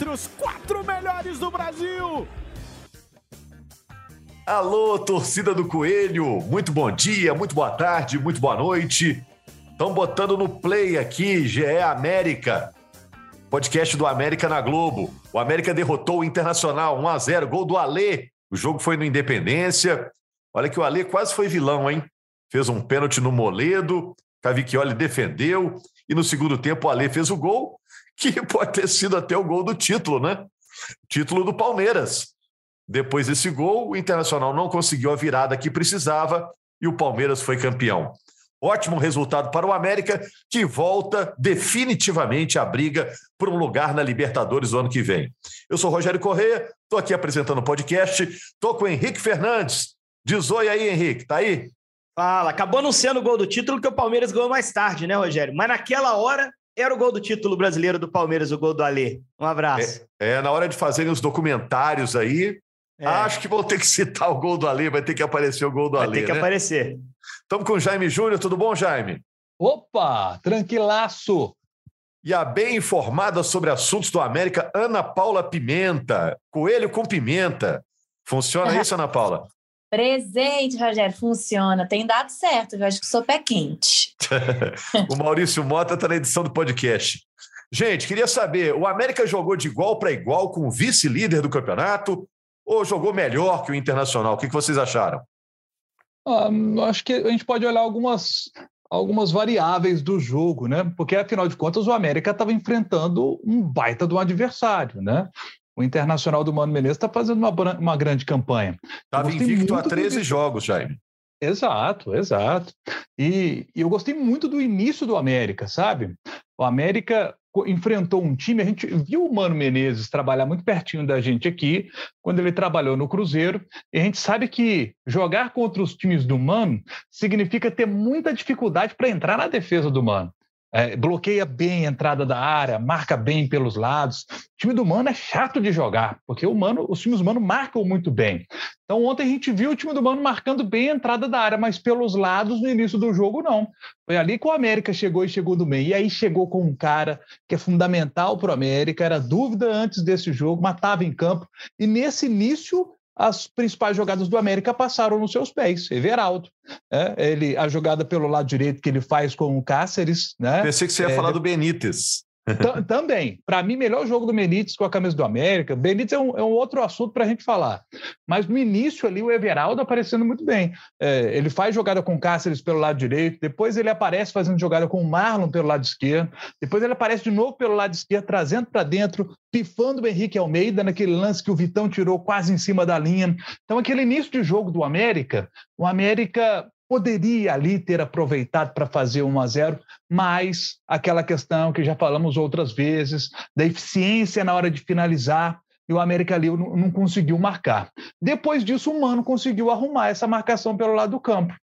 Entre os quatro melhores do Brasil. Alô, torcida do Coelho, muito bom dia, muito boa tarde, muito boa noite. Estão botando no play aqui, GE América, podcast do América na Globo. O América derrotou o Internacional 1 a 0 gol do Alê. O jogo foi no Independência. Olha que o Alê quase foi vilão, hein? Fez um pênalti no Moledo, Cavicchioli defendeu e no segundo tempo o Alê fez o gol, que pode ter sido até o gol do título, né? Título do Palmeiras. Depois desse gol, o Internacional não conseguiu a virada que precisava e o Palmeiras foi campeão. Ótimo resultado para o América, que volta definitivamente à briga por um lugar na Libertadores do ano que vem. Eu sou Rogério Corrêa, estou aqui apresentando o podcast, estou com o Henrique Fernandes. Diz oi aí, Henrique, tá aí? Fala, acabou anunciando o gol do título que o Palmeiras ganhou mais tarde, né, Rogério? Mas naquela hora era o gol do título brasileiro do Palmeiras, o gol do Alê. Um abraço. É, é na hora de fazerem os documentários aí, é. Acho que vão ter que citar o gol do Alê, vai ter que aparecer o gol do vai Alê. Vai ter que né? aparecer. Estamos com o Jaime Júnior, tudo bom, Jaime? Opa, tranquilaço. E a bem informada sobre assuntos do América, Ana Paula Pimenta. Coelho com pimenta. Funciona isso, Ana Paula? Presente, Rogério, funciona. Tem dado certo, eu acho que sou pé quente. o Maurício Mota está na edição do podcast. Gente, queria saber: o América jogou de igual para igual com o vice-líder do campeonato ou jogou melhor que o Internacional? O que vocês acharam? Ah, acho que a gente pode olhar algumas, algumas variáveis do jogo, né? Porque, afinal de contas, o América estava enfrentando um baita de um adversário, né? O Internacional do Mano Menezes está fazendo uma, uma grande campanha. Estava invicto a 13 jogos, Jaime. Exato, exato. E, e, eu gostei muito do início do América, sabe? O América enfrentou um time, a gente viu o Mano Menezes trabalhar muito pertinho da gente aqui, quando ele trabalhou no Cruzeiro, e a gente sabe que jogar contra os times do Mano significa ter muita dificuldade para entrar na defesa do Mano. É, bloqueia bem a entrada da área, marca bem pelos lados. O time do Mano é chato de jogar, porque o Mano, os times do Mano marcam muito bem. Então, ontem a gente viu o time do Mano marcando bem a entrada da área, mas pelos lados, no início do jogo, não. Foi ali que o América chegou e chegou do meio. E aí chegou com um cara que é fundamental para o América, era dúvida antes desse jogo, matava em campo. E nesse início, as principais jogadas do América passaram nos seus pés. Everaldo, né? ele, a jogada pelo lado direito que ele faz com o Cáceres. Né? Pensei que você ia é, falar do Benítez. Também. Para mim, melhor jogo do Benítez com a camisa do América. Benítez é um, é um outro assunto para a gente falar. Mas no início ali, o Everaldo aparecendo muito bem. É, ele faz jogada com o Cáceres pelo lado direito, depois ele aparece fazendo jogada com o Marlon pelo lado esquerdo, depois ele aparece de novo pelo lado esquerdo, trazendo para dentro, pifando o Henrique Almeida naquele lance que o Vitão tirou quase em cima da linha. Então, aquele início de jogo do América, o América poderia ali ter aproveitado para fazer 1 a 0, mas aquela questão que já falamos outras vezes, da eficiência na hora de finalizar, e o América ali não, não conseguiu marcar. Depois disso, o Mano conseguiu arrumar essa marcação pelo lado do campo.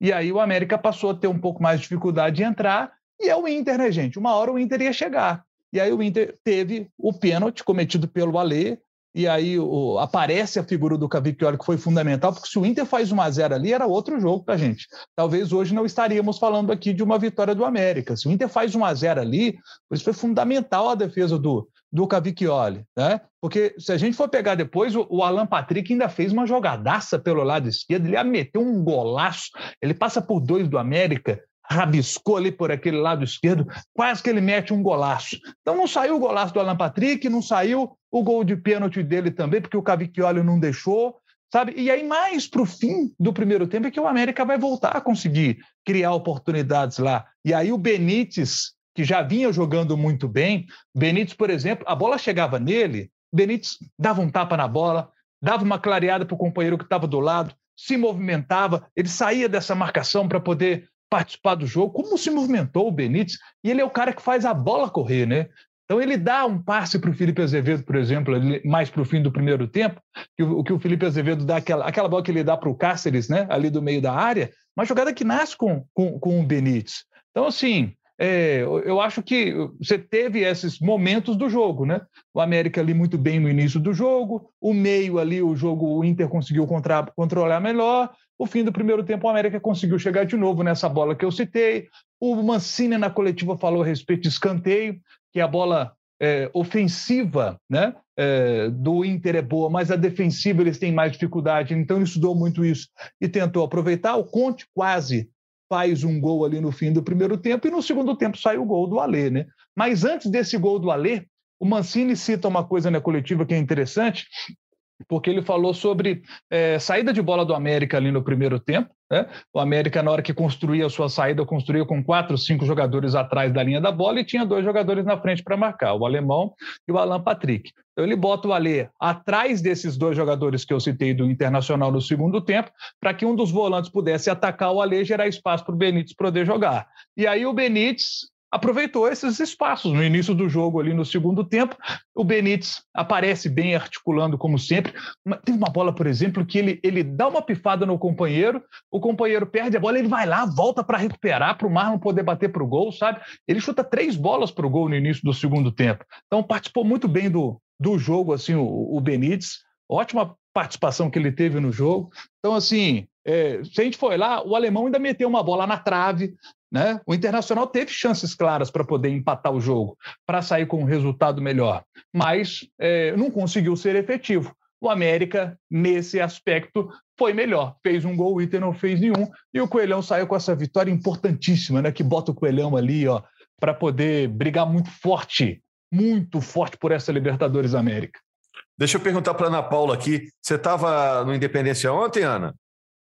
E aí o América passou a ter um pouco mais de dificuldade de entrar, e é o Inter, né, gente? Uma hora o Inter ia chegar. E aí o Inter teve o pênalti cometido pelo Alê, e aí o, aparece a figura do Cavicchioli, que foi fundamental, porque se o Inter faz 1 a 0 ali, era outro jogo para a gente. Talvez hoje não estaríamos falando aqui de uma vitória do América. Se o Inter faz 1 a 0 ali, isso foi fundamental a defesa do, do Cavicchioli, né? Porque se a gente for pegar depois, o, o, Alan Patrick ainda fez uma jogadaça pelo lado esquerdo, ele ia meter um golaço, ele passa por dois do América, rabiscou ali por aquele lado esquerdo, quase que ele mete um golaço. Então não saiu o golaço do Alan Patrick, não saiu o gol de pênalti dele também, porque o Cavicchioli não deixou, sabe? E aí mais para o fim do primeiro tempo é que o América vai voltar a conseguir criar oportunidades lá. E aí o Benítez, que já vinha jogando muito bem, Benítez, por exemplo, a bola chegava nele, Benítez dava um tapa na bola, dava uma clareada para o companheiro que estava do lado, se movimentava, ele saía dessa marcação para poder participar do jogo, como se movimentou o Benítez, e ele é o cara que faz a bola correr, né? Então ele dá um passe para o Felipe Azevedo, por exemplo, mais para o fim do primeiro tempo, que o, que o Felipe Azevedo dá aquela, aquela bola que ele dá para o Cáceres, né, ali do meio da área, uma jogada que nasce com, com, com o Benítez. Então, assim, é, eu acho que você teve esses momentos do jogo, né? O América ali muito bem no início do jogo, o meio ali, o jogo, o Inter conseguiu contra, controlar melhor. O fim do primeiro tempo, o América conseguiu chegar de novo nessa bola que eu citei. O Mancini na coletiva falou a respeito de escanteio, que a bola é, ofensiva né, é, do Inter é boa, mas a defensiva eles têm mais dificuldade, então ele estudou muito isso e tentou aproveitar. O Conte quase faz um gol ali no fim do primeiro tempo e no segundo tempo sai o gol do Alê, né? Mas antes desse gol do Alê, o Mancini cita uma coisa na coletiva que é interessante, porque ele falou sobre é, saída de bola do América ali no primeiro tempo. Né? O América, na hora que construía a sua saída, construía com quatro, cinco jogadores atrás da linha da bola e tinha dois jogadores na frente para marcar, o Alemão e o Alan Patrick. Então ele bota o Alê atrás desses dois jogadores que eu citei do Internacional no segundo tempo, para que um dos volantes pudesse atacar o Alê e gerar espaço para o Benítez poder jogar. E aí o Benítez aproveitou esses espaços no início do jogo ali no segundo tempo. O Benítez aparece bem articulando como sempre. Tem uma bola, por exemplo, que ele, ele dá uma pifada no companheiro, o companheiro perde a bola, ele vai lá, volta para recuperar para o Marlon poder bater para o gol, sabe? Ele chuta três bolas para o gol no início do segundo tempo. Então participou muito bem do, do jogo assim o, o Benítez. Ótima participação que ele teve no jogo. Então, assim, é, se a gente foi lá, o alemão ainda meteu uma bola na trave, né? O Internacional teve chances claras para poder empatar o jogo, para sair com um resultado melhor, mas é, não conseguiu ser efetivo. O América, nesse aspecto, foi melhor. Fez um gol, o Inter não fez nenhum, e o Coelhão saiu com essa vitória importantíssima, né? Que bota o Coelhão ali, ó, para poder brigar muito forte, muito forte por essa Libertadores América. Deixa eu perguntar para Ana Paula aqui. Você estava no Independência ontem, Ana?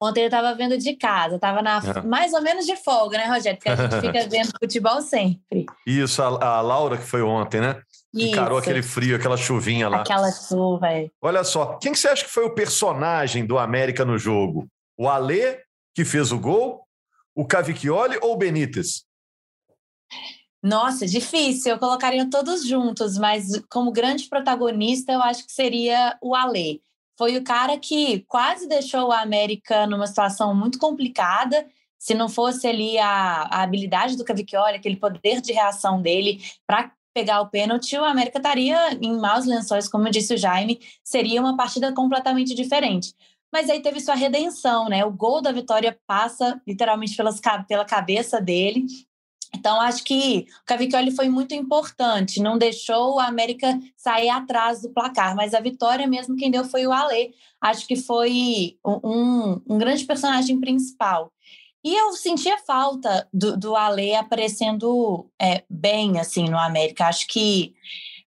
Ontem eu estava vendo de casa, estava na é. mais ou menos de folga, né, Rogério? Porque a gente fica vendo futebol sempre. Isso, a, a Laura que foi ontem, né? Isso. Encarou aquele frio, aquela chuvinha lá. Aquela chuva, é. Olha só, quem que você acha que foi o personagem do América no jogo? O Alê, que fez o gol? O Cavicchioli ou o Benítez? Nossa, difícil. Eu colocaria todos juntos, mas como grande protagonista, eu acho que seria o Alê foi o cara que quase deixou o América numa situação muito complicada. Se não fosse ali a, a habilidade do Cavicchioli, aquele poder de reação dele para pegar o pênalti, o América estaria em maus lençóis, como disse o Jaime, seria uma partida completamente diferente. Mas aí teve sua redenção, né? O gol da vitória passa literalmente pelas, pela cabeça dele então, acho que o Cavicchioli foi muito importante, não deixou o América sair atrás do placar, mas a vitória mesmo quem deu foi o Alê. Acho que foi um, um grande personagem principal. E eu sentia falta do, do Alê aparecendo é, bem assim no América. Acho que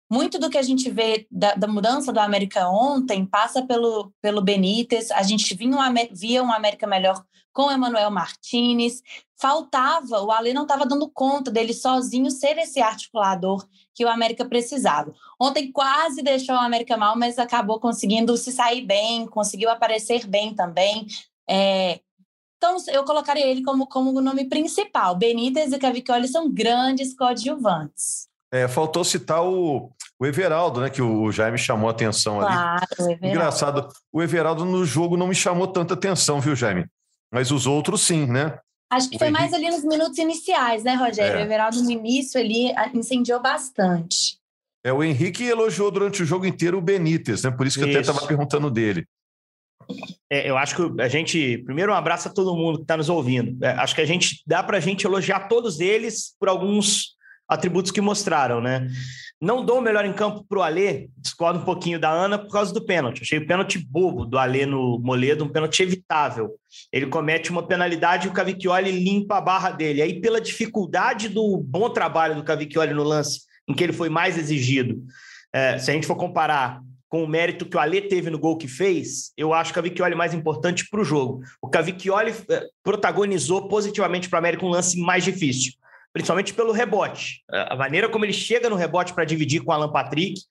muito do que a gente vê da, da, mudança do América ontem passa pelo, pelo Benítez. A gente via um, via um América melhor com o Emanuel Martinez. Faltava, o Ale não estava dando conta dele sozinho ser esse articulador que o América precisava. Ontem quase deixou o América mal, mas acabou conseguindo se sair bem, conseguiu aparecer bem também. É, então, eu colocaria ele como, como o nome principal. Benítez e Cavicchioli são grandes coadjuvantes. É, faltou citar o, o Everaldo, né? Que o Jaime chamou a atenção claro, ali. Engraçado, o Everaldo no jogo não me chamou tanta atenção, viu, Jaime? Mas os outros sim, né? Acho que o foi Henrique... mais ali nos minutos iniciais, né, Rogério? É. O Everaldo no início ali incendiou bastante. É, o Henrique elogiou durante o jogo inteiro o Benítez, né? Por isso que isso. eu até estava perguntando dele. É, eu acho que a gente. Primeiro, um abraço a todo mundo que está nos ouvindo. É, acho que a gente dá para a gente elogiar todos eles por alguns atributos que mostraram, né? Não dou o melhor em campo para o Alê, discordo um pouquinho da Ana por causa do pênalti. Achei o pênalti bobo do Alê no Moledo, um pênalti evitável. Ele comete uma penalidade e o Cavicchioli limpa a barra dele. Aí, pela dificuldade do bom trabalho do Cavicchioli no lance, em que ele foi mais exigido, é, se a gente for comparar com o mérito que o Alê teve no gol que fez, eu acho o Cavicchioli mais importante para o jogo. O Cavicchioli é, protagonizou positivamente para o América um lance mais difícil principalmente pelo rebote. A maneira como ele chega no rebote para dividir com Alan Patrick,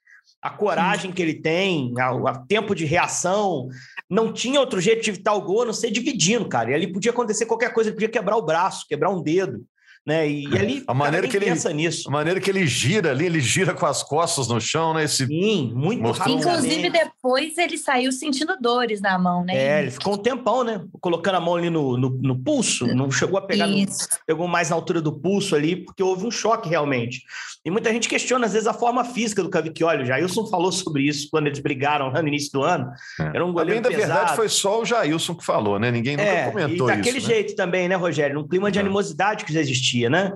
a coragem que ele tem, o tempo de reação. Não tinha outro jeito de evitar o gol a não ser dividindo, cara. E ali podia acontecer qualquer coisa, ele podia quebrar o braço, quebrar um dedo. Né? E, e ali a maneira que ele pensa nisso. A maneira que ele gira ali, ele gira com as costas no chão, né? Esse... Sim, muito Mostrou- Inclusive, depois ele saiu sentindo dores na mão, né? É, ele ficou um tempão, né? Colocando a mão ali no, no, no pulso, não chegou a pegar, no, pegou mais na altura do pulso ali, porque houve um choque realmente. E muita gente questiona, às vezes, a forma física do Cavicchioli. O Jailson falou sobre isso quando eles brigaram lá no início do ano. Era um goleiro bem da pesado. verdade foi só o Jailson que falou, né? Ninguém nunca É, comentou e daquele isso. né? jeito também, né, Rogério? Num clima de É. animosidade que já existia, né?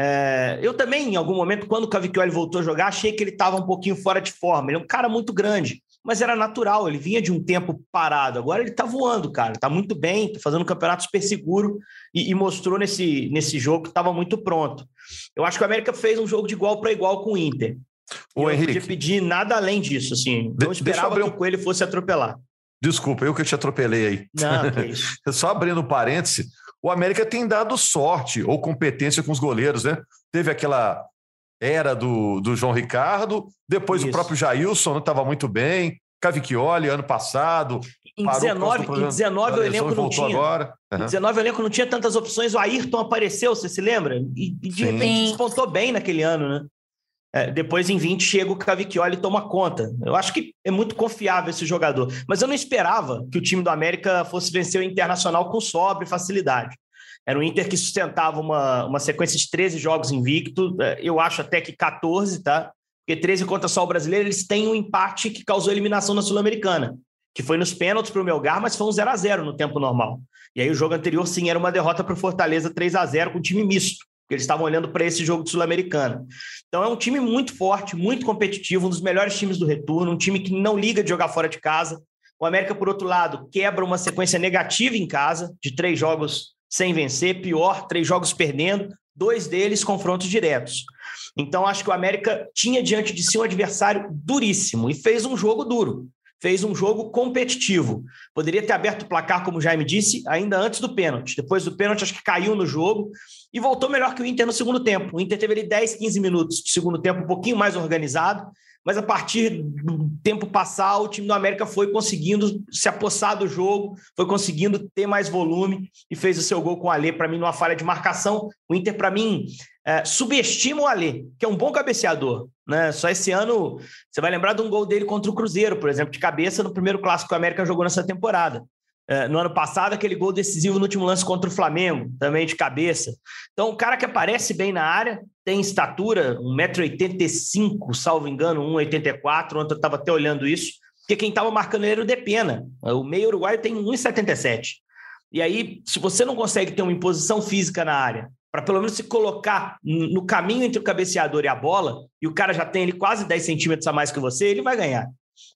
É, eu também, em algum momento, quando o Cavicchioli voltou a jogar, achei que ele estava um pouquinho fora de forma. Ele é um cara muito grande, mas era natural, ele vinha de um tempo parado. Agora ele tá voando, cara. Tá muito bem, tá fazendo um campeonato super seguro e, e mostrou nesse, nesse jogo que estava muito pronto. Eu acho que o América fez um jogo de igual para igual com o Inter. Ô, eu não Henrique. podia pedir nada além disso, assim. Não deixa eu esperava abrir que um- o Coelho fosse atropelar. Desculpa, eu que te atropelei aí. Não, que isso. Só abrindo parêntese, o América tem dado sorte ou competência com os goleiros, né? Teve aquela era do, do João Ricardo, depois Isso. o próprio Jailson não estava muito bem, Cavicchioli ano passado, Em parou por causa do 19, em problema 19 da o elenco não tinha. agora. Em Aham. 19 o elenco não tinha tantas opções. O Ayrton apareceu, você se lembra? E, e de Sim. repente despontou bem naquele ano, né? É, depois, em 20, chega o Cavicchioli e toma conta. Eu acho que é muito confiável esse jogador. Mas eu não esperava que o time do América fosse vencer o Internacional com sobra e facilidade. Era um Inter que sustentava uma, uma sequência de 13 jogos invicto. É, Eu acho até que 14, tá? Porque 13 contra só o brasileiro, eles têm um empate que causou eliminação na Sul-Americana, que foi nos pênaltis para o Melgar, mas foi um 0 a 0 no tempo normal. E aí o jogo anterior, sim, era uma derrota para o Fortaleza 3 a 0 com time misto, porque eles estavam olhando para esse jogo de Sul-Americana. Então é um time muito forte, muito competitivo, um dos melhores times do retorno, um time que não liga de jogar fora de casa. O América, por outro lado, quebra uma sequência negativa em casa, de três jogos sem vencer, pior, três jogos perdendo, dois deles confrontos diretos. Então, acho que o América tinha diante de si um adversário duríssimo e fez um jogo duro, fez um jogo competitivo. Poderia ter aberto o placar, como o Jaime disse, ainda antes do pênalti. Depois do pênalti, acho que caiu no jogo e voltou melhor que o Inter no segundo tempo. O Inter teve ali 10, 15 minutos de segundo tempo, um pouquinho mais organizado, mas a partir do tempo passar, o time do América foi conseguindo se apossar do jogo, foi conseguindo ter mais volume e fez o seu gol com o Alê, para mim, numa falha de marcação. O Inter, para mim, é, subestima o Alê, que é um bom cabeceador. Né? Só esse ano, você vai lembrar de um gol dele contra o Cruzeiro, por exemplo, de cabeça, no primeiro clássico que o América jogou nessa temporada. É, no ano passado, aquele gol decisivo no último lance contra o Flamengo, também de cabeça. Então, um cara que aparece bem na área, tem estatura, 1,85m, salvo engano, 1,84m. Ontem eu estava até olhando isso, porque quem estava marcando ele era o Depena. O meio uruguaio tem 1,77m. E aí, se você não consegue ter uma imposição física na área, para pelo menos se colocar no caminho entre o cabeceador e a bola, e o cara já tem ele quase 10 centímetros a mais que você, ele vai ganhar.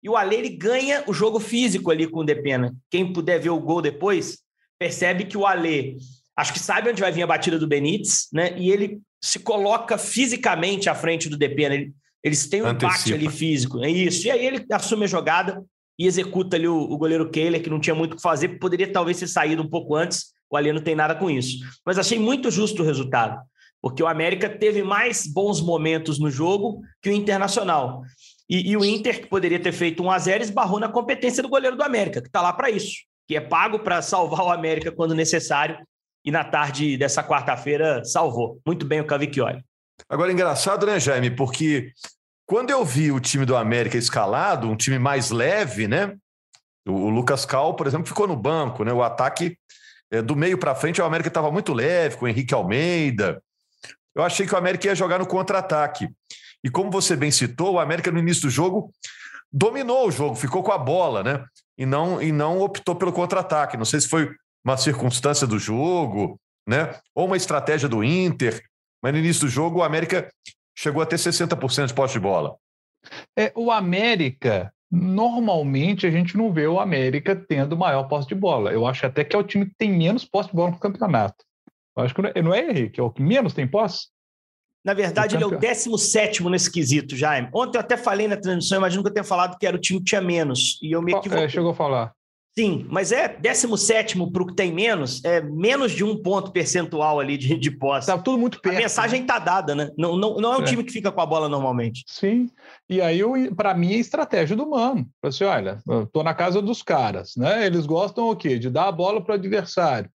E o Ale ele ganha o jogo físico ali com o Depena. Quem puder ver o gol depois, percebe que o Ale, acho que sabe onde vai vir a batida do Benítez, né? E ele se coloca fisicamente à frente do Depena. Ele, eles têm um Antecipa. empate ali físico. É isso. E aí ele assume a jogada e executa ali o, o goleiro Kehler, que não tinha muito o que fazer, poderia talvez ter saído um pouco antes. O Ale não tem nada com isso. Mas achei muito justo o resultado, porque o América teve mais bons momentos no jogo que o Internacional. E, e o Inter, que poderia ter feito 1 a 0 esbarrou na competência do goleiro do América, que está lá para isso, que é pago para salvar o América quando necessário. E na tarde dessa quarta-feira salvou. Muito bem o Cavicchioli. Agora, engraçado, né, Jaime? Porque quando eu vi o time do América escalado, um time mais leve, né? O Lucas Cal, por exemplo, ficou no banco, né? O ataque é, do meio para frente, o América estava muito leve, com o Henrique Almeida. Eu achei que o América ia jogar no contra-ataque. E como você bem citou, o América no início do jogo dominou o jogo, ficou com a bola, né? E não, e não optou pelo contra-ataque. Não sei se foi uma circunstância do jogo, né? Ou uma estratégia do Inter. Mas no início do jogo, o América chegou a ter 60% de posse de bola. É, o América, normalmente a gente não vê o América tendo maior posse de bola. Eu acho até que é o time que tem menos posse de bola no campeonato. Eu acho que não é, não é Henrique, é o que menos tem posse? Na verdade, ele é o campeão. 17 nesse quesito, Jaime. Ontem eu até falei na transmissão, imagino que eu tenha falado que era o time que tinha menos. E eu me equivoquei. É, chegou a falar. Sim, mas é 17 para o que tem menos, é menos de um ponto percentual ali de, de posse. Estava tudo muito A perto. mensagem está dada, né? Não, não, não é um É. time que fica com a bola normalmente. Sim. E aí, para mim, é estratégia do mano. Assim: olha, tô na casa dos caras, né? Eles gostam o quê? De dar a bola para o adversário,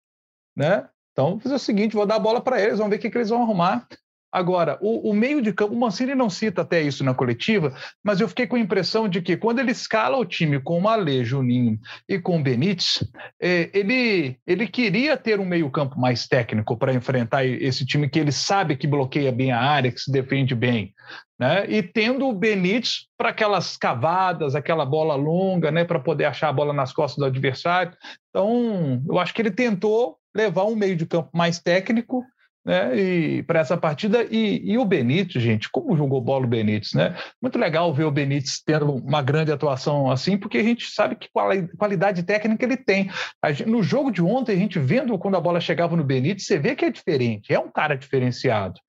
né? Então, vou fazer o seguinte: vou dar a bola para eles, vamos ver o que, que eles vão arrumar. Agora, o, o, meio de campo, o Mancini não cita até isso na coletiva, mas eu fiquei com a impressão de que quando ele escala o time com o Alê, Juninho e com Benítez, é, ele, ele queria ter um meio campo mais técnico para enfrentar esse time que ele sabe que bloqueia bem a área, que se defende bem. Né? E tendo o Benítez para aquelas cavadas, aquela bola longa, né? para poder achar a bola nas costas do adversário. Então, eu acho que ele tentou levar um meio de campo mais técnico né, e para essa partida. E, e, o Benítez, gente, como jogou bola o Benítez, né? Muito legal ver o Benítez tendo uma grande atuação assim, porque a gente sabe que qualidade técnica ele tem. Gente, no jogo de ontem, a gente vendo quando a bola chegava no Benítez, você vê que é diferente, é um cara diferenciado.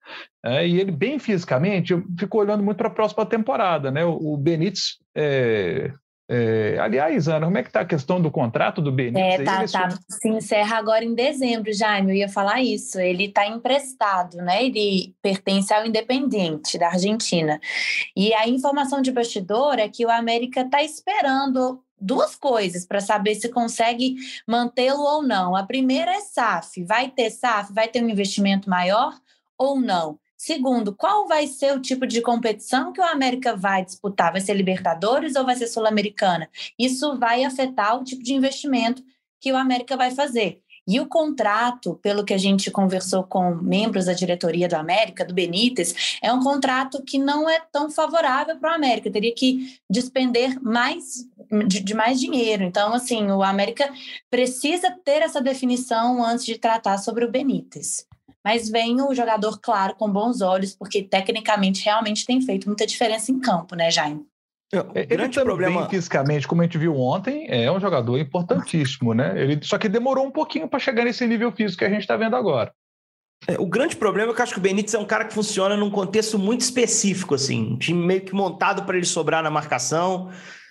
É, e ele, bem fisicamente, eu fico olhando muito para a próxima temporada, né? O, o Benítez é, é, aliás, Ana, como é que está a questão do contrato do Benítez? É, tá, tá, se encerra agora em dezembro, Jaime, eu ia falar isso. Ele está emprestado, né? Ele pertence ao Independiente da Argentina. E a informação de bastidor é que o América está esperando duas coisas para saber se consegue mantê-lo ou não. A primeira é SAF. Vai ter SAF? Vai ter um investimento maior ou não? Segundo, qual vai ser o tipo de competição que o América vai disputar? Vai ser Libertadores ou vai ser Sul-Americana? Isso vai afetar o tipo de investimento que o América vai fazer. E o contrato, pelo que a gente conversou com membros da diretoria do América, do Benítez, é um contrato que não é tão favorável para o América. Teria que despender mais de, de, mais dinheiro. Então, assim, o América precisa ter essa definição antes de tratar sobre o Benítez mas vem o jogador, claro, com bons olhos, porque tecnicamente realmente tem feito muita diferença em campo, né, Jaime? É, o ele grande problema fisicamente, como a gente viu ontem, é um jogador importantíssimo, né? Ele só que demorou um pouquinho para chegar nesse nível físico que a gente está vendo agora. É, o grande problema é que eu acho que o Benítez é um cara que funciona num contexto muito específico, assim, um time meio que montado para ele sobrar na marcação.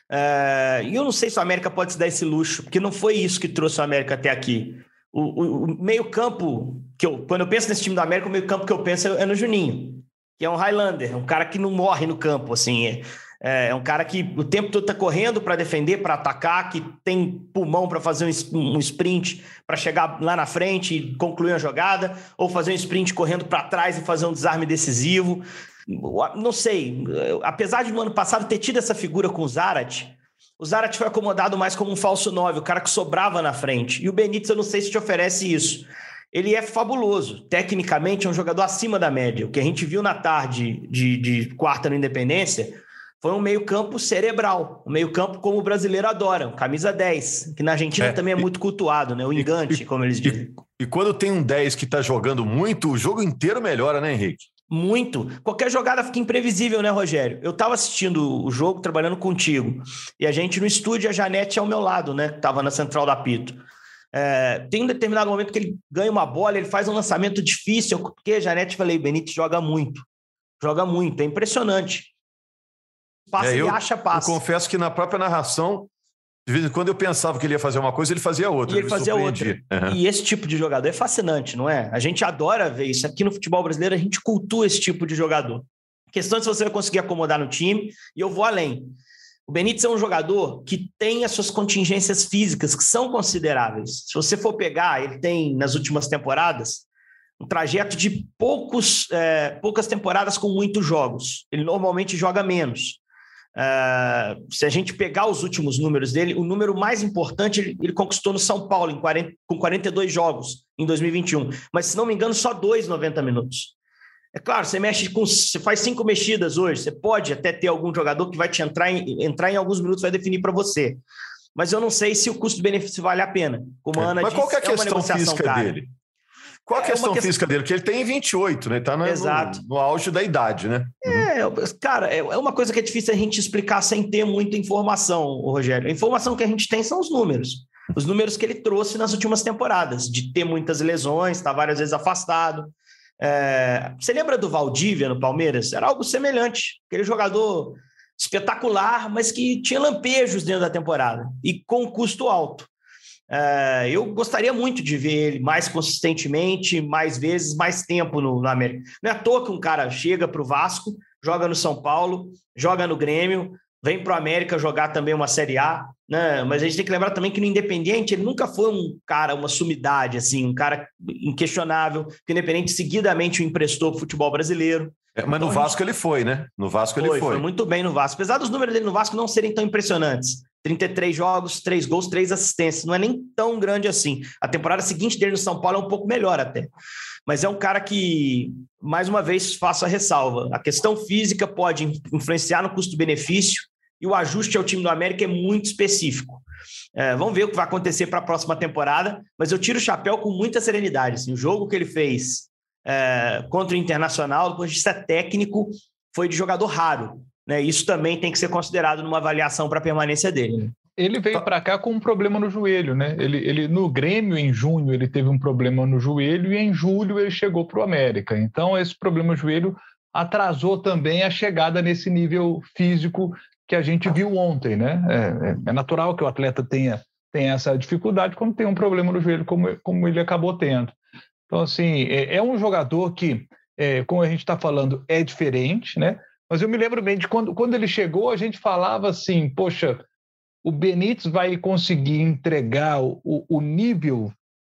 É, e eu não sei se o América pode se dar esse luxo, porque não foi isso que trouxe o América até aqui. O, o, o meio-campo, que eu, quando eu penso nesse time do América, o meio-campo que eu penso é, é, no Juninho, que é um Highlander, um cara que não morre no campo, assim. É, é, é um cara que o tempo todo está correndo para defender, para atacar, que tem pulmão para fazer um, um sprint para chegar lá na frente e concluir a jogada, ou fazer um sprint correndo para trás e fazer um desarme decisivo. Não sei, apesar de no ano passado ter tido essa figura com o Zarat, o Zarat foi acomodado mais como um falso 9, o cara que sobrava na frente. E o Benítez, eu não sei se te oferece isso. Ele é fabuloso. Tecnicamente, é um jogador acima da média. O que a gente viu na tarde de, de quarta no Independência foi um meio-campo cerebral. Um meio-campo como o brasileiro adora, um camisa 10, que na Argentina é, também é muito cultuado, né? O engante, e, como eles dizem. E, e quando tem um 10 que está jogando muito, o jogo inteiro melhora, né, Henrique? Muito. Qualquer jogada fica imprevisível, né, Rogério? Eu estava assistindo o jogo, trabalhando contigo, e a gente no estúdio, a Janete ao meu lado, né? Tava na central da Pito. É, tem um determinado momento que ele ganha uma bola, ele faz um lançamento difícil, porque a Janete falei, Benítez joga muito. Joga muito, é impressionante. Passa é, eu, e acha passe. Eu confesso que na própria narração de vez em quando eu pensava que ele ia fazer uma coisa, ele fazia outra. E ele fazia outra. Uhum. E esse tipo de jogador é fascinante, não é? A gente adora ver isso. Aqui no futebol brasileiro, a gente cultua esse tipo de jogador. A questão é se você vai conseguir acomodar no time, e eu vou além. O Benítez é um jogador que tem as suas contingências físicas, que são consideráveis. Se você for pegar, ele tem, nas últimas temporadas, um trajeto de poucos, é, poucas temporadas com muitos jogos. Ele normalmente joga menos. Uh, se a gente pegar os últimos números dele, o número mais importante ele, ele conquistou no São Paulo, em 40, com 42 jogos em 2021. Mas, se não me engano, só dois 90 minutos. É claro, você mexe com. Você faz cinco mexidas hoje, você pode até ter algum jogador que vai te entrar em, entrar em alguns minutos, vai definir para você. Mas eu não sei se o custo-benefício vale a pena. Como a é, Ana Mas disse, qual é a questão física cara. dele? Qual a é questão física dele? Porque ele tem 28, né? Está no, no, no, auge da idade, né? É, cara, é, é uma coisa que é difícil a gente explicar sem ter muita informação, Rogério. A informação que a gente tem são os números. Os números que ele trouxe nas últimas temporadas, de ter muitas lesões, estar tá várias vezes afastado. É... Você lembra do Valdívia no Palmeiras? Era algo semelhante. Aquele jogador espetacular, mas que tinha lampejos dentro da temporada e com custo alto. Uh, eu gostaria muito de ver ele mais consistentemente, mais vezes, mais tempo no, no América. Não é à toa que um cara chega para o Vasco, joga no São Paulo, joga no Grêmio, vem para o América jogar também uma Série A, né? Mas a gente tem que lembrar também que no Independiente ele nunca foi um cara, uma sumidade, assim, um cara inquestionável, que o Independente seguidamente o emprestou para o futebol brasileiro. É, mas então, no Vasco gente... ele foi, né? No Vasco foi, ele foi. Foi muito bem no Vasco. Apesar dos números dele no Vasco não serem tão impressionantes. 33 jogos, 3 gols, 3 assistências. Não é nem tão grande assim. A temporada seguinte dele no São Paulo é um pouco melhor até. Mas é um cara que, mais uma vez, faço a ressalva. A questão física pode influenciar no custo-benefício e o ajuste ao time do América é muito específico. É, vamos ver o que vai acontecer para a próxima temporada, mas eu tiro o chapéu com muita serenidade. Assim, o jogo que ele fez é, contra o Internacional, do ponto de vista técnico, foi de jogador raro. Né? Isso também tem que ser considerado numa avaliação para a permanência dele. Né? Ele veio para cá com um problema no joelho, né? Ele, ele no Grêmio em junho ele teve um problema no joelho e em julho ele chegou para o América. Então esse problema no joelho atrasou também a chegada nesse nível físico que a gente viu ontem, né? É, é, é natural que o atleta tenha, tenha essa dificuldade quando tem um problema no joelho, como, como ele acabou tendo. Então, assim, é, é um jogador que, é, como a gente está falando, é diferente, né? Mas eu me lembro bem de quando, quando ele chegou, a gente falava assim, poxa, o Benítez vai conseguir entregar o, o nível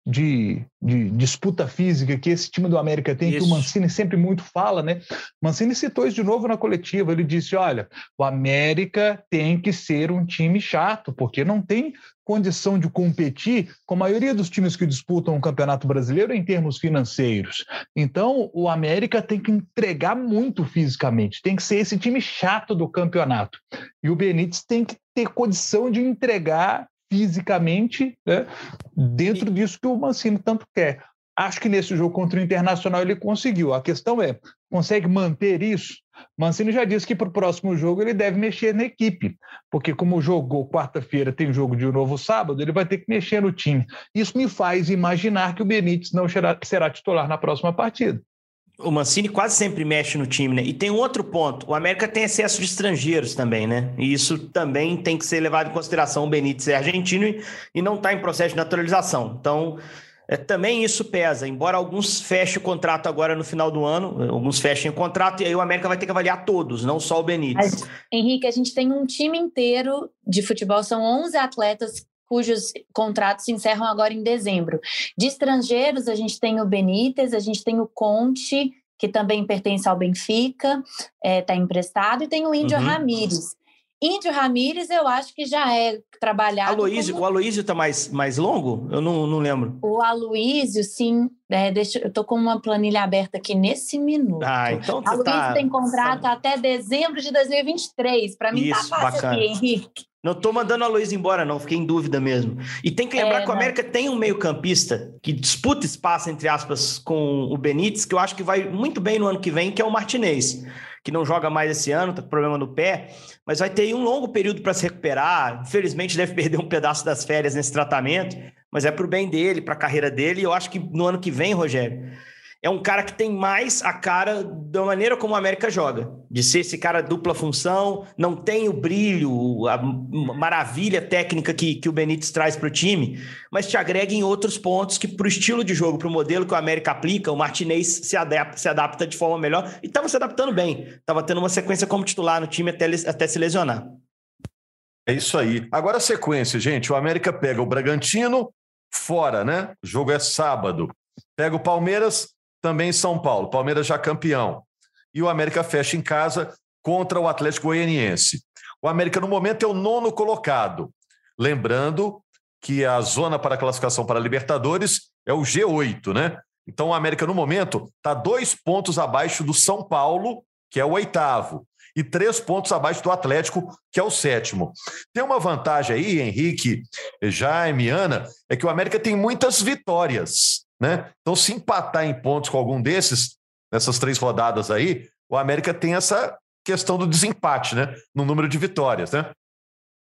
de, de, disputa física que esse time do América tem, isso. que o Mancini sempre muito fala, né? Mancini citou isso de novo na coletiva. Ele disse: olha, o América tem que ser um time chato, porque não tem condição de competir com a maioria dos times que disputam o Campeonato Brasileiro em termos financeiros. Então, o América tem que entregar muito fisicamente, tem que ser esse time chato do campeonato. E o Benítez tem que ter condição de entregar fisicamente né, dentro disso que o Mancini tanto quer. Acho que nesse jogo contra o Internacional ele conseguiu. A questão é, consegue manter isso? Mancini já disse que para o próximo jogo ele deve mexer na equipe, porque como jogou quarta-feira, tem jogo de novo sábado, ele vai ter que mexer no time. Isso me faz imaginar que o Benítez não será, será titular na próxima partida o Mancini quase sempre mexe no time, né? E tem um outro ponto: o América tem excesso de estrangeiros também, né? E isso também tem que ser levado em consideração. O Benítez é argentino e não está em processo de naturalização. Então, é, também isso pesa. Embora alguns fechem o contrato agora no final do ano, alguns fechem o contrato, e aí o América vai ter que avaliar todos, não só o Benítez. Mas, Henrique, a gente tem um time inteiro de futebol, são 11 atletas cujos contratos se encerram agora em dezembro. De estrangeiros, a gente tem o Benítez, a gente tem o Conte, que também pertence ao Benfica, está é, tá emprestado, e tem o Índio uhum. Ramírez. Índio Ramírez, eu acho que já é trabalhado. Aloísio, como... O Aloísio está mais, mais longo? Eu não, não lembro. O Aloísio, sim. É, deixa, eu estou com uma planilha aberta aqui nesse minuto. Ah, então você Aloísio tá... tem contrato tá... até dezembro de 2023. Para mim, tá Isso, tá fácil bacana. aqui, Henrique. Não estou mandando a Luiz embora, não, fiquei em dúvida mesmo. E tem que lembrar é, que o América tem um meio-campista que disputa espaço, entre aspas, com o Benítez, que eu acho que vai muito bem no ano que vem, que é o Martinez, que não joga mais esse ano, tá com problema no pé, mas vai ter um longo período para se recuperar. Infelizmente, deve perder um pedaço das férias nesse tratamento, mas é para o bem dele, para a carreira dele. E eu acho que no ano que vem, Rogério é um cara que tem mais a cara da maneira como o América joga, de ser esse cara dupla função, não tem o brilho, a maravilha técnica que, que o Benítez traz para o time, mas te agrega em outros pontos que, para o estilo de jogo, para o modelo que o América aplica, o Martinez se adapta, se adapta de forma melhor e estava se adaptando bem, estava tendo uma sequência como titular no time até, até se lesionar. É isso aí. Agora a sequência, gente. O América pega o Bragantino fora, né? O jogo é sábado. Pega o Palmeiras também em São Paulo. Palmeiras já campeão. E o América fecha em casa contra o Atlético Goianiense. O América, no momento, é o nono colocado. Lembrando que a zona para classificação para Libertadores é o G8, né? Então, o América, no momento, está dois pontos abaixo do São Paulo, que é o oitavo, e três pontos abaixo do Atlético, que é o sétimo. Tem uma vantagem aí, Henrique, Jaime, Ana, é que o América tem muitas vitórias. Né? Então, se empatar em pontos com algum desses, nessas três rodadas aí, o América tem essa questão do desempate, né? No número de vitórias, né?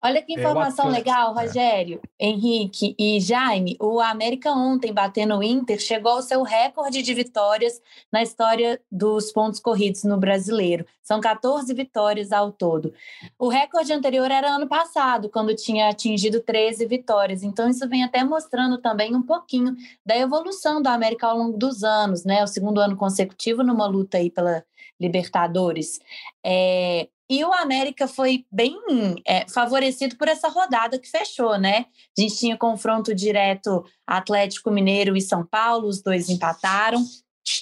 Olha que é, informação legal, é. Rogério, é. Henrique e Jaime. O América ontem, batendo o Inter, chegou ao seu recorde de vitórias na história dos pontos corridos no brasileiro. São 14 vitórias ao todo. O recorde anterior era ano passado, quando tinha atingido 13 vitórias. Então, isso vem até mostrando também um pouquinho da evolução do América ao longo dos anos, né? O segundo ano consecutivo numa luta aí pela Libertadores. É, E o América foi bem é, favorecido por essa rodada que fechou, né? A gente tinha confronto direto Atlético Mineiro e São Paulo, os dois empataram.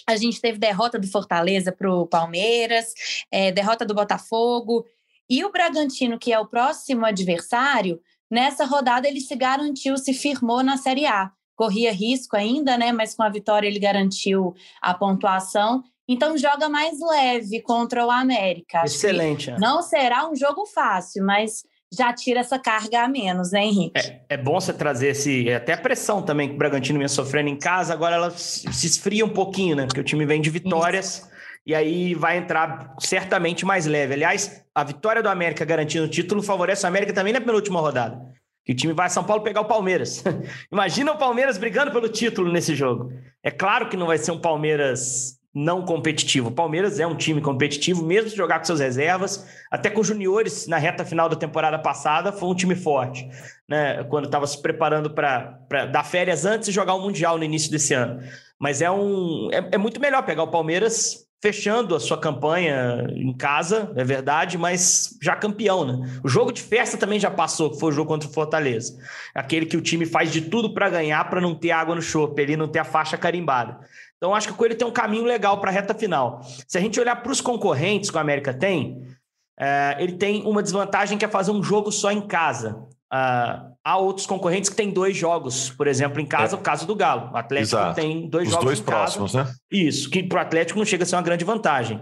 A gente teve derrota do Fortaleza para o Palmeiras, é, derrota do Botafogo. E o Bragantino, que é o próximo adversário, nessa rodada ele se garantiu, se firmou na Série A. Corria risco ainda, né? Mas com a vitória ele garantiu a pontuação então joga mais leve contra o América. Excelente. Não será um jogo fácil, mas já tira essa carga a menos, né, Henrique? É, é bom você trazer esse. É, até a pressão também que o Bragantino vinha sofrendo em casa, agora ela se esfria um pouquinho, né? Porque o time vem de vitórias. Isso. E aí vai entrar certamente mais leve. Aliás, a vitória do América garantindo o título favorece o América também na penúltima rodada. Que o time vai a São Paulo pegar o Palmeiras. Imagina o Palmeiras brigando pelo título nesse jogo. É claro que não vai ser um Palmeiras não competitivo. O Palmeiras é um time competitivo, mesmo jogar com seus reservas, até com os juniores na reta final da temporada passada, foi um time forte, né? Quando estava se preparando para dar férias antes de jogar o Mundial no início desse ano. Mas é um é, é muito melhor pegar o Palmeiras fechando a sua campanha em casa, é verdade, mas já campeão, né? O jogo de festa também já passou, que foi o jogo contra o Fortaleza. Aquele que o time faz de tudo para ganhar, para não ter água no chope, ele não ter a faixa carimbada. Então, acho que o Coelho tem um caminho legal para a reta final. Se a gente olhar para os concorrentes que o América tem, é, ele tem uma desvantagem que é fazer um jogo só em casa. Uh, há outros concorrentes que têm dois jogos, por exemplo, em casa, é. o caso do Galo. O Atlético Exato. tem dois Os jogos dois em próximos, casa. né? Isso, que para o Atlético não chega a ser uma grande vantagem.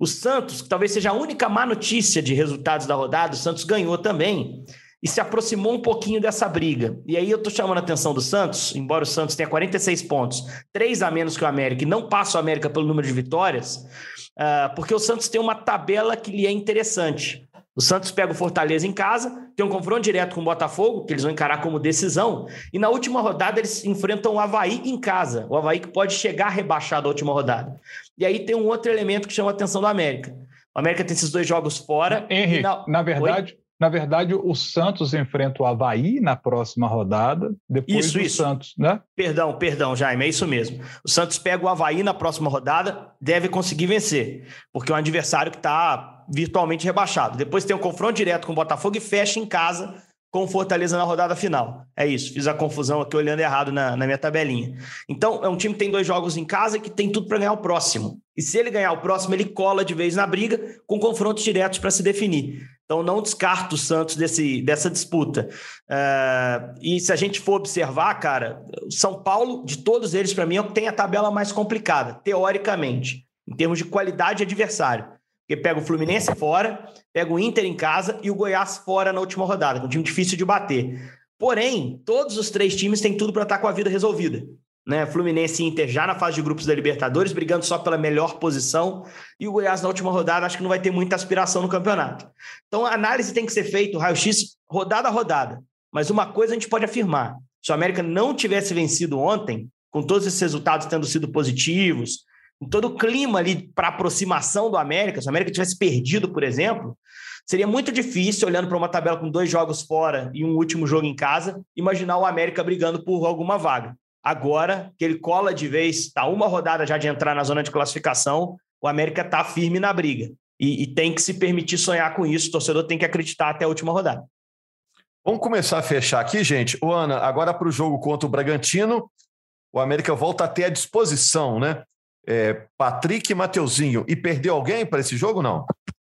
O Santos, que talvez seja a única má notícia de resultados da rodada, o Santos ganhou também e se aproximou um pouquinho dessa briga. E aí eu estou chamando a atenção do Santos, embora o Santos tenha 46 pontos, três a menos que o América, e não passa o América pelo número de vitórias, uh, porque o Santos tem uma tabela que lhe é interessante. O Santos pega o Fortaleza em casa, tem um confronto direto com o Botafogo, que eles vão encarar como decisão, e na última rodada eles enfrentam o Havaí em casa. O Havaí que pode chegar rebaixado na última rodada. E aí tem um outro elemento que chama a atenção do América. O América tem esses dois jogos fora. Henrique, na... na verdade, Oi? Na verdade, o Santos enfrenta o Havaí na próxima rodada. Depois isso, isso. Santos, né? Perdão, perdão, Jaime, é isso mesmo. O Santos pega o Havaí na próxima rodada, deve conseguir vencer, porque é um adversário que está virtualmente rebaixado. Depois tem um confronto direto com o Botafogo e fecha em casa com o Fortaleza na rodada final. É isso, fiz a confusão aqui olhando errado na, na minha tabelinha. Então, é um time que tem dois jogos em casa e que tem tudo para ganhar o próximo. E se ele ganhar o próximo, ele cola de vez na briga com confrontos diretos para se definir. Então, não descarto o Santos desse, dessa disputa. Uh, e se a gente for observar, cara, o São Paulo, de todos eles, para mim, é o que tem a tabela mais complicada, teoricamente, em termos de qualidade de adversário. Porque pega o Fluminense fora, pega o Inter em casa e o Goiás fora na última rodada, um time difícil de bater. Porém, todos os três times têm tudo para estar com a vida resolvida né? Fluminense e Inter já na fase de grupos da Libertadores, brigando só pela melhor posição, e o Goiás na última rodada acho que não vai ter muita aspiração no campeonato. Então a análise tem que ser feita, raio-x, rodada a rodada. Mas uma coisa a gente pode afirmar: se o América não tivesse vencido ontem, com todos esses resultados tendo sido positivos, com todo o clima ali para aproximação do América, se o América tivesse perdido, por exemplo, seria muito difícil, olhando para uma tabela com dois jogos fora e um último jogo em casa, imaginar o América brigando por alguma vaga. Agora que ele cola de vez, está uma rodada já de entrar na zona de classificação, o América está firme na briga. E, e, tem que se permitir sonhar com isso, o torcedor tem que acreditar até a última rodada. Vamos começar a fechar aqui, gente. O Ana, agora para o jogo contra o Bragantino, o América volta a ter disposição, né? É, Patrick e Mateuzinho. E perdeu alguém para esse jogo, não?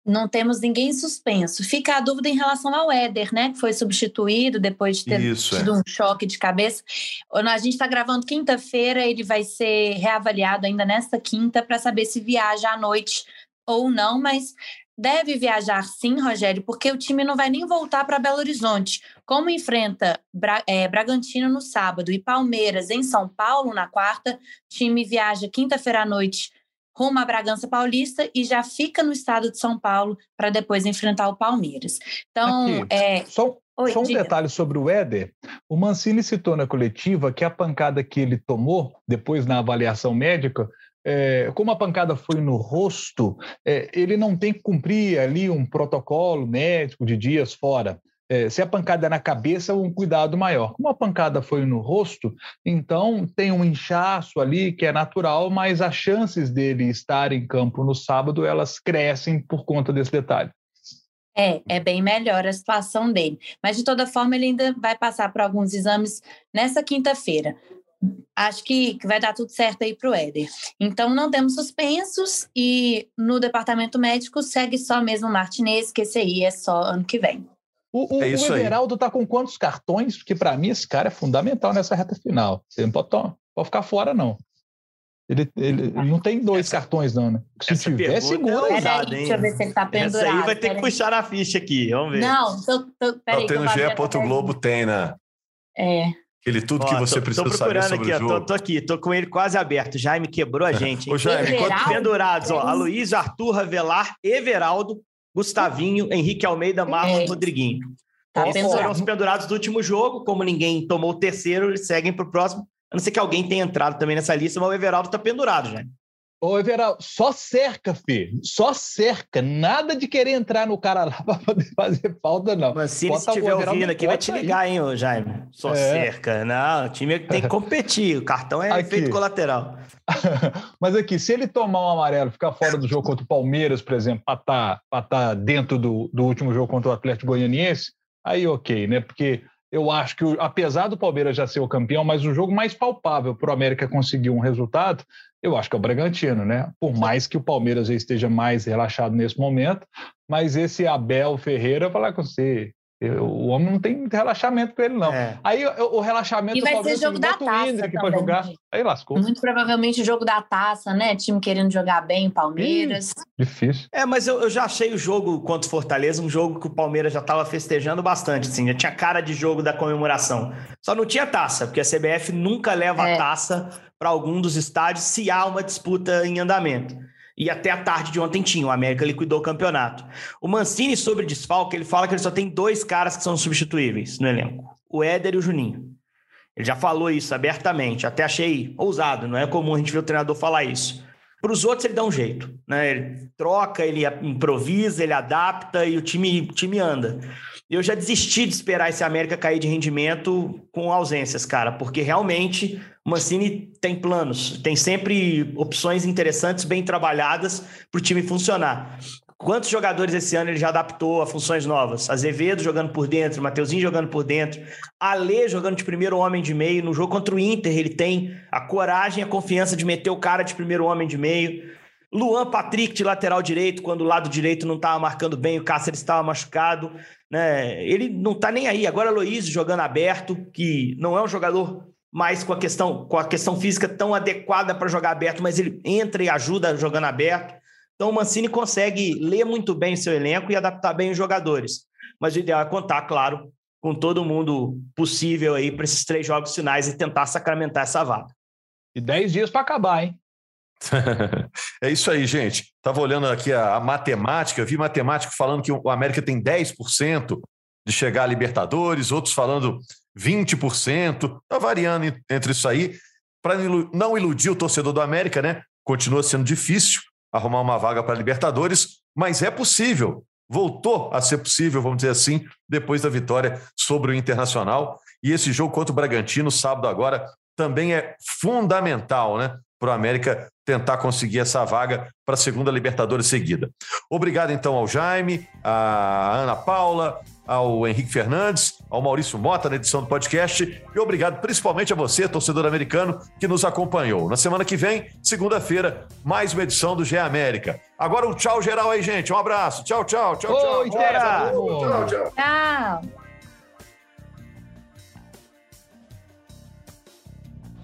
Não temos ninguém suspenso. Fica a dúvida em relação ao Éder, né? Que foi substituído depois de ter Isso, tido é. um choque de cabeça. A gente está gravando quinta-feira, ele vai ser reavaliado ainda nesta quinta para saber se viaja à noite ou não, mas deve viajar sim, Rogério, porque o time não vai nem voltar para Belo Horizonte. Como enfrenta Bra é, Bragantino no sábado e Palmeiras em São Paulo na quarta, o time viaja quinta-feira à noite rumo a Bragança Paulista e já fica no estado de São Paulo para depois enfrentar o Palmeiras. Então, Aqui, é... só, Oi, só um diga. detalhe sobre o Éder. O Mancini citou na coletiva que a pancada que ele tomou depois na avaliação médica é, como a pancada foi no rosto, é, ele não tem que cumprir ali um protocolo médico de dias fora. É, se a pancada é na cabeça, um cuidado maior. Como a pancada foi no rosto, então tem um inchaço ali que é natural, mas as chances dele estar em campo no sábado elas crescem por conta desse detalhe. É, é bem melhor a situação dele. Mas, de toda forma, ele ainda vai passar por alguns exames nessa quinta-feira. Acho que, vai dar tudo certo aí para o Éder. Então, não temos suspensos e no departamento médico segue só mesmo o Martinez, que esse aí é só ano que vem. O, o, é o Everaldo está com quantos cartões? Porque para mim esse cara é fundamental nessa reta final. Você não pode, pode ficar fora, não. Ele, ele não tem dois Essa, cartões, não, né? Se tiver, é segura. É ousada, deixa eu ver se ele tá pendurado. Essa aí vai ter que puxar a ficha aqui, vamos ver. Não, tô, tô, peraí. Não, tem no GE. Globo, tem, né? É. Aquele tudo ó, que você tô, precisa tô saber sobre aqui, o jogo. Tô, tô, aqui, tô com ele quase aberto. Jaime quebrou a gente. Ô, Jaime, enquanto pendurados, ó, Aloysio, Arthur, Ravelar, Everaldo, Gustavinho, Henrique Almeida, Marlon é. Rodriguinho. Tá Esses foram os pendurados do último jogo. Como ninguém tomou o terceiro, eles seguem para o próximo. A não ser que alguém tenha entrado também nessa lista, mas o Everaldo está pendurado, já. Ô, Everaldo, só cerca, filho. Só cerca. Nada de querer entrar no cara lá para poder fazer falta, não. Mas se ele estiver ouvindo aqui, vai te ligar, hein, ô, Jaime? Só é. cerca. Não, o time tem que competir. O cartão é aqui. efeito colateral. Mas aqui, se ele tomar um amarelo, ficar fora do jogo contra o Palmeiras, por exemplo, para estar tá, tá dentro do, do último jogo contra o Atlético Goianiense, aí ok, né? Porque eu acho que, apesar do Palmeiras já ser o campeão, mas o jogo mais palpável para o América conseguir um resultado, eu acho que é o Bragantino, né? Por mais que o Palmeiras já esteja mais relaxado nesse momento, mas esse Abel Ferreira, falar com você, o homem não tem relaxamento com ele, não. É. Aí o, o relaxamento e vai ser jogo da taça aqui para jogar. Aí lascou. Muito provavelmente o jogo da taça, né? Time querendo jogar bem, Palmeiras. Ih, difícil. É, mas eu, eu, já achei o jogo contra o Fortaleza um jogo que o Palmeiras já estava festejando bastante, assim, já tinha cara de jogo da comemoração. Só não tinha taça, porque a CBF nunca leva é. a taça para algum dos estádios se há uma disputa em andamento e até a tarde de ontem tinha. O América liquidou o campeonato. O Mancini, sobre desfalque, ele fala que ele só tem dois caras que são substituíveis no elenco: o Éder e o Juninho. Ele já falou isso abertamente, até achei ousado, não é comum a gente ver o treinador falar isso. Para os outros ele dá um jeito, né? Ele troca, ele improvisa, ele adapta e o time, o time anda. Eu já desisti de esperar esse América cair de rendimento com ausências, cara, porque realmente o Mancini tem planos, tem sempre opções interessantes, bem trabalhadas para o time funcionar. Quantos jogadores esse ano ele já adaptou a funções novas? Azevedo jogando por dentro, Mateuzinho jogando por dentro, Alê jogando de primeiro homem de meio. No jogo contra o Inter, ele tem a coragem, a confiança de meter o cara de primeiro homem de meio. Luan Patrick de lateral direito, quando o lado direito não estava marcando bem, o Cáceres estava machucado. Né? Ele não está nem aí. Agora Luiz jogando aberto, que não é um jogador mais com a questão, com a questão física tão adequada para jogar aberto, mas ele entra e ajuda jogando aberto. Então o Mancini consegue ler muito bem seu elenco e adaptar bem os jogadores. Mas o ideal é contar, claro, com todo mundo possível aí para esses três jogos finais e tentar sacramentar essa vaga. E dez dias para acabar, hein? é isso aí, gente. Estava olhando aqui a, a, matemática, vi matemático falando que o América tem 10% de chegar a Libertadores, outros falando 20%. Está variando entre isso aí. Para não iludir o torcedor do América, né? Continua sendo difícil arrumar uma vaga para Libertadores, mas é possível. Voltou a ser possível, vamos dizer assim, depois da vitória sobre o Internacional. E esse jogo contra o Bragantino, sábado agora, também é fundamental, né? Para o América tentar conseguir essa vaga para a segunda Libertadores seguida. Obrigado, então, ao Jaime, à Ana Paula, ao Henrique Fernandes, ao Maurício Mota na edição do podcast e obrigado principalmente a você, torcedor americano, que nos acompanhou. Na semana que vem, segunda-feira, mais uma edição do GE América. Agora um tchau geral aí, gente. Um abraço. Tchau, tchau, tchau, tchau. Oi, tchau, tchau. Tchau.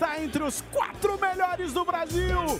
Está entre os quatro melhores do Brasil.